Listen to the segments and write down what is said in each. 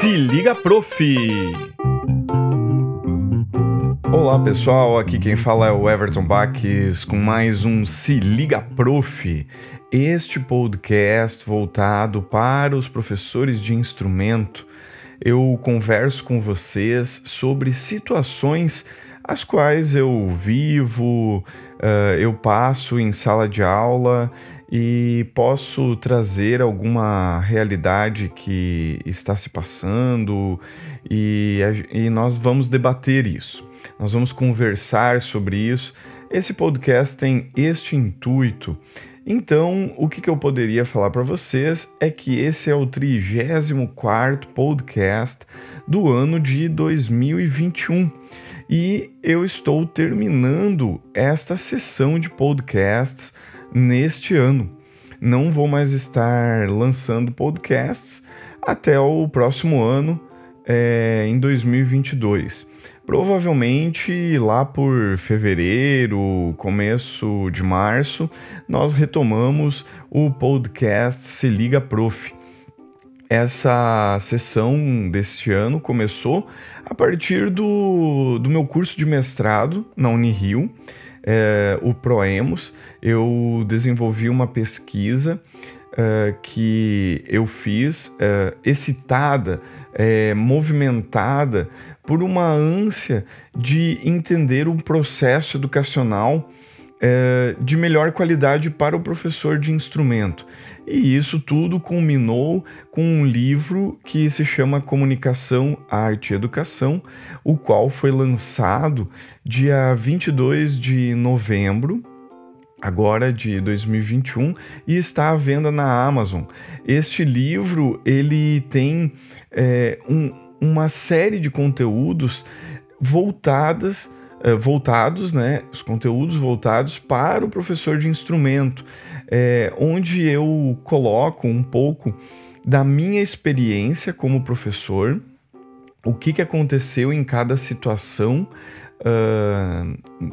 Se liga, prof! Olá pessoal, aqui quem fala é o Everton Baques com mais um Se Liga Prof. Este podcast voltado para os professores de instrumento. Eu converso com vocês sobre situações as quais eu vivo, uh, eu passo em sala de aula e posso trazer alguma realidade que está se passando e, e nós vamos debater isso. Nós vamos conversar sobre isso. Esse podcast tem este intuito. Então, o que, que eu poderia falar para vocês é que esse é o 34 podcast do ano de 2021 e eu estou terminando esta sessão de podcasts neste ano. Não vou mais estar lançando podcasts até o próximo ano, é, em 2022. Provavelmente lá por fevereiro, começo de março, nós retomamos o podcast Se Liga Prof. Essa sessão deste ano começou a partir do, do meu curso de mestrado na Unirio é, o Proemos, eu desenvolvi uma pesquisa é, que eu fiz é, excitada, movimentada por uma ânsia de entender um processo educacional é, de melhor qualidade para o professor de instrumento. E isso tudo culminou com um livro que se chama Comunicação, Arte e Educação, o qual foi lançado dia 22 de novembro agora de 2021 e está à venda na Amazon. Este livro ele tem é, um, uma série de conteúdos voltadas eh, voltados, né, os conteúdos voltados para o professor de instrumento, é, onde eu coloco um pouco da minha experiência como professor, o que, que aconteceu em cada situação uh,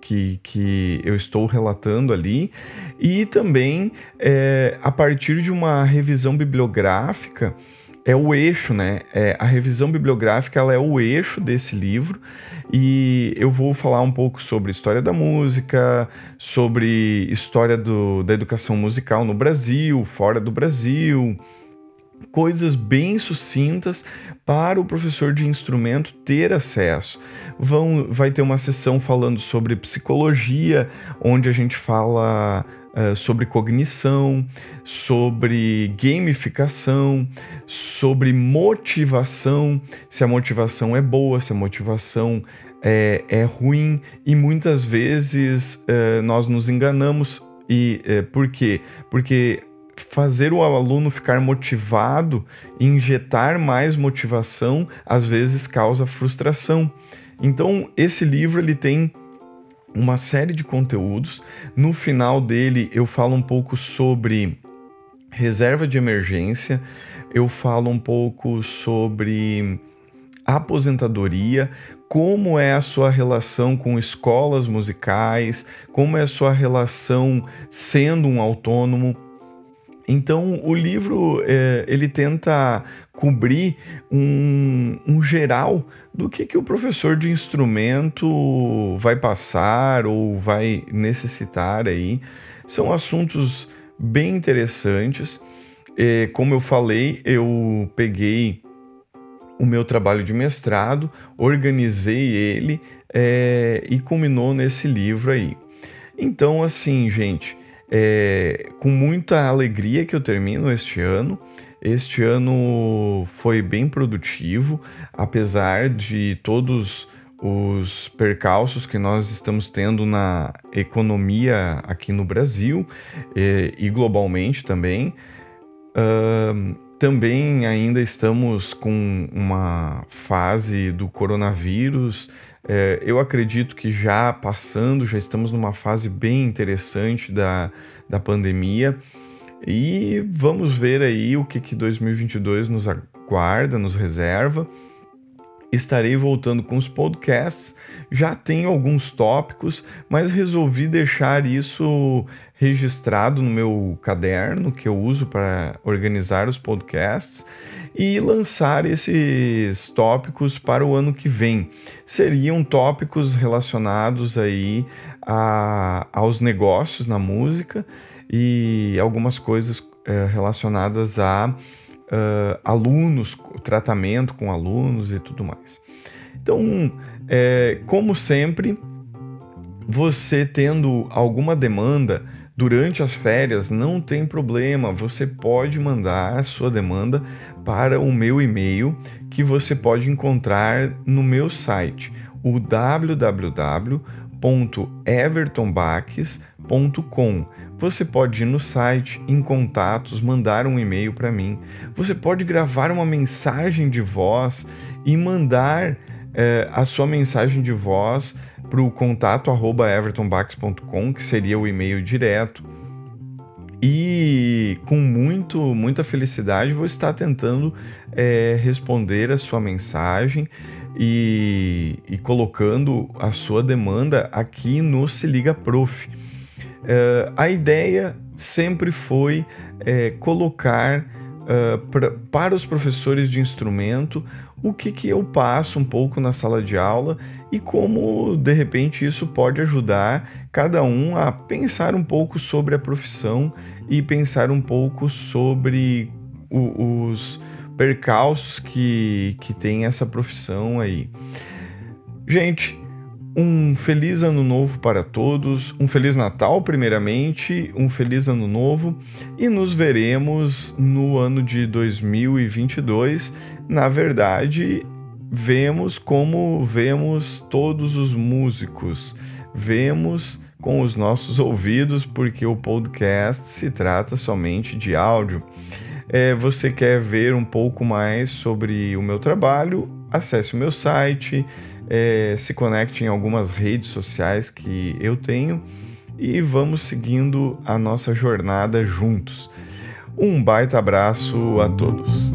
que, que eu estou relatando ali, e também é, a partir de uma revisão bibliográfica é o eixo, né? É, a revisão bibliográfica ela é o eixo desse livro e eu vou falar um pouco sobre história da música, sobre história do, da educação musical no Brasil, fora do Brasil, coisas bem sucintas para o professor de instrumento ter acesso. Vão, vai ter uma sessão falando sobre psicologia, onde a gente fala uh, sobre cognição, sobre gamificação, sobre motivação, se a motivação é boa, se a motivação é, é ruim, e muitas vezes uh, nós nos enganamos. E uh, por quê? Porque fazer o aluno ficar motivado, injetar mais motivação, às vezes causa frustração. Então, esse livro ele tem uma série de conteúdos. No final dele, eu falo um pouco sobre reserva de emergência, eu falo um pouco sobre aposentadoria, como é a sua relação com escolas musicais, como é a sua relação sendo um autônomo. Então, o livro é, ele tenta cobrir um, um, geral do que, que o professor de instrumento vai passar ou vai necessitar aí. São assuntos bem interessantes. É, como eu falei, eu peguei o meu trabalho de mestrado, organizei ele é, e culminou nesse livro aí. Então, assim, gente, é, com muita alegria que eu termino este ano. Este ano foi bem produtivo, apesar de todos os percalços que nós estamos tendo na economia aqui no Brasil e, e globalmente também. Uh, também ainda estamos com uma fase do coronavírus é, eu acredito que já passando, já estamos numa fase bem interessante da, da pandemia e vamos ver aí o que, que 2022 nos aguarda, nos reserva. Estarei voltando com os podcasts. Já tenho alguns tópicos, mas resolvi deixar isso registrado no meu caderno que eu uso para organizar os podcasts e lançar esses tópicos para o ano que vem. Seriam tópicos relacionados aí a, aos negócios na música e algumas coisas é, relacionadas a uh, alunos, tratamento com alunos e tudo mais. Então, é, como sempre, você tendo alguma demanda durante as férias, não tem problema, você pode mandar a sua demanda para o meu e-mail que você pode encontrar no meu site, o www.evertonbaques.com. Você pode ir no site, em contatos, mandar um e-mail para mim. Você pode gravar uma mensagem de voz e mandar é, a sua mensagem de voz para o contato evertonbax.com, que seria o e-mail direto. E com muito, muita felicidade vou estar tentando é, responder a sua mensagem e, e, colocando a sua demanda aqui no Se Liga Prof. É, a ideia sempre foi é, colocar uh, pra, para os professores de instrumento o que, que eu passo um pouco na sala de aula e como de repente isso pode ajudar cada um a pensar um pouco sobre a profissão e pensar um pouco sobre o, os percalços que, que tem essa profissão aí. Gente, um feliz ano novo para todos, um feliz Natal, primeiramente, um feliz ano novo e nos veremos no ano de 2022. Na verdade, vemos como vemos todos os músicos, vemos com os nossos ouvidos, porque o podcast se trata somente de áudio. É, você quer ver um pouco mais sobre o meu trabalho? Acesse o meu site é, se conecte em algumas redes sociais que eu tenho e vamos seguindo a nossa jornada juntos. Um baita abraço a todos.